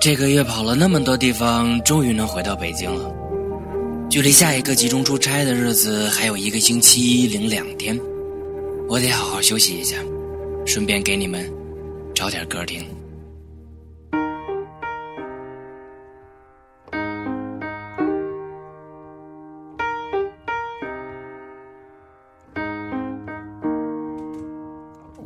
这个月跑了那么多地方，终于能回到北京了。距离下一个集中出差的日子还有一个星期零两天，我得好好休息一下，顺便给你们找点歌听。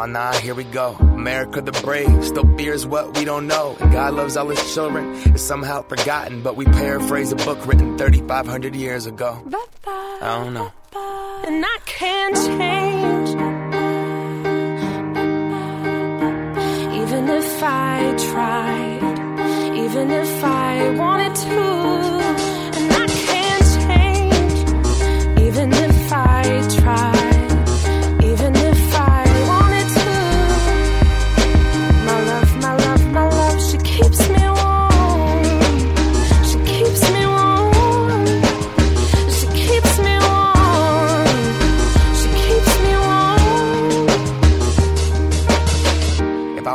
Oh nah, here we go. America the brave still fears what we don't know. And God loves all his children. It's somehow forgotten, but we paraphrase a book written 3,500 years ago. I don't know. And I can't change. Even if I tried, even if I wanted to.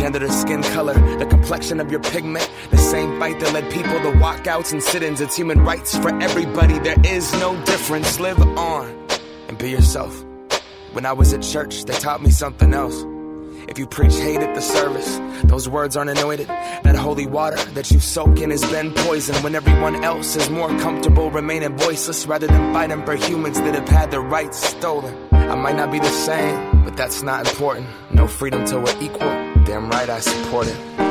gender to skin color, the complexion of your pigment. The same fight that led people to walkouts and sit ins. It's human rights for everybody. There is no difference. Live on and be yourself. When I was at church, they taught me something else. If you preach hate at the service, those words aren't anointed. That holy water that you soak in has been poisoned when everyone else is more comfortable remaining voiceless rather than fighting for humans that have had their rights stolen. I might not be the same, but that's not important. No freedom till we're equal. Damn right I support it.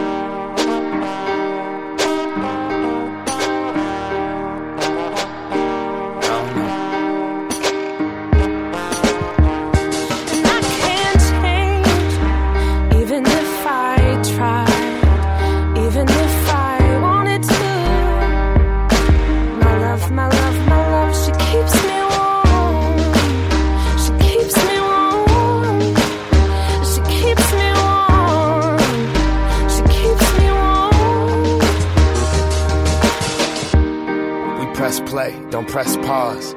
Play, don't press pause.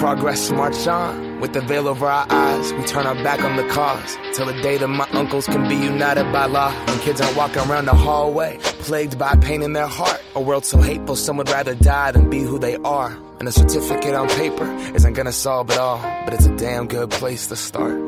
Progress march on with the veil over our eyes. We turn our back on the cause till the day that my uncles can be united by law. When kids aren't walking around the hallway, plagued by pain in their heart. A world so hateful, some would rather die than be who they are. And a certificate on paper isn't gonna solve it all, but it's a damn good place to start.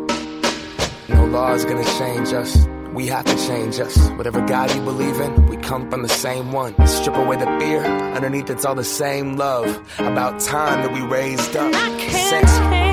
No law is gonna change us. We have to change us. Whatever God you believe in, we come from the same one. Strip away the fear. Underneath, it's all the same love. About time that we raised up. I can't Say- change.